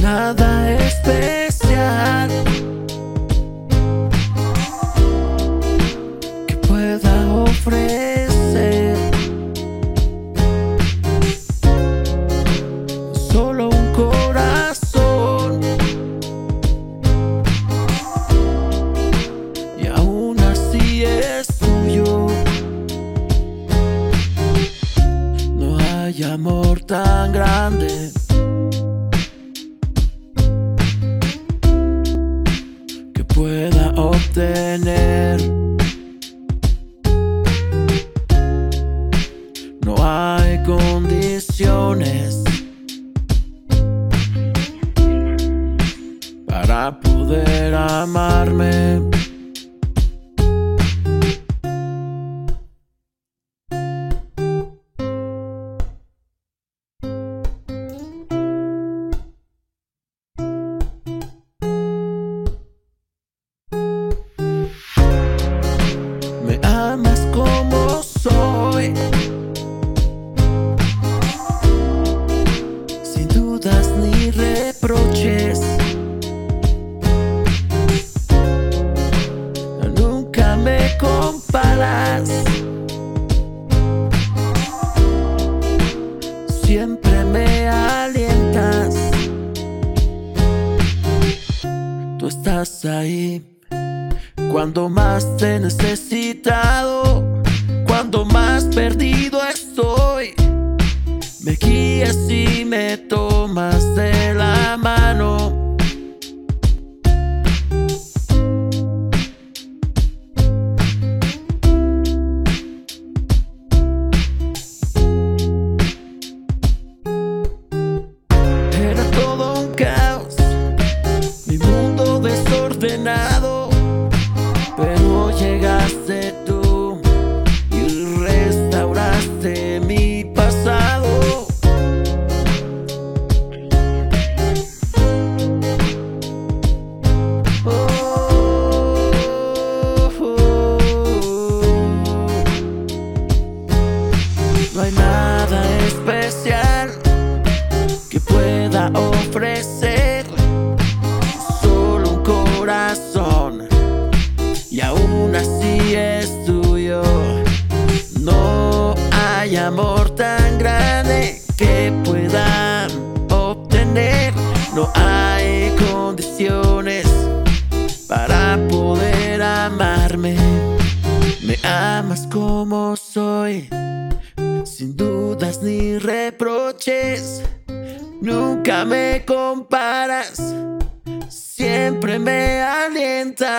nada especial que pueda ofrecer. Solo un corazón y aún así es tuyo. No hay amor tan grande. No hay condiciones para poder amarme. Siempre me alientas. Tú estás ahí cuando más te he necesitado, cuando más perdido estoy, me guías y me tomas de Pero llegaste tú y restauraste mi pasado. Oh, oh, oh. Amor tan grande que pueda obtener. No hay condiciones para poder amarme. Me amas como soy, sin dudas ni reproches. Nunca me comparas siempre me alienta.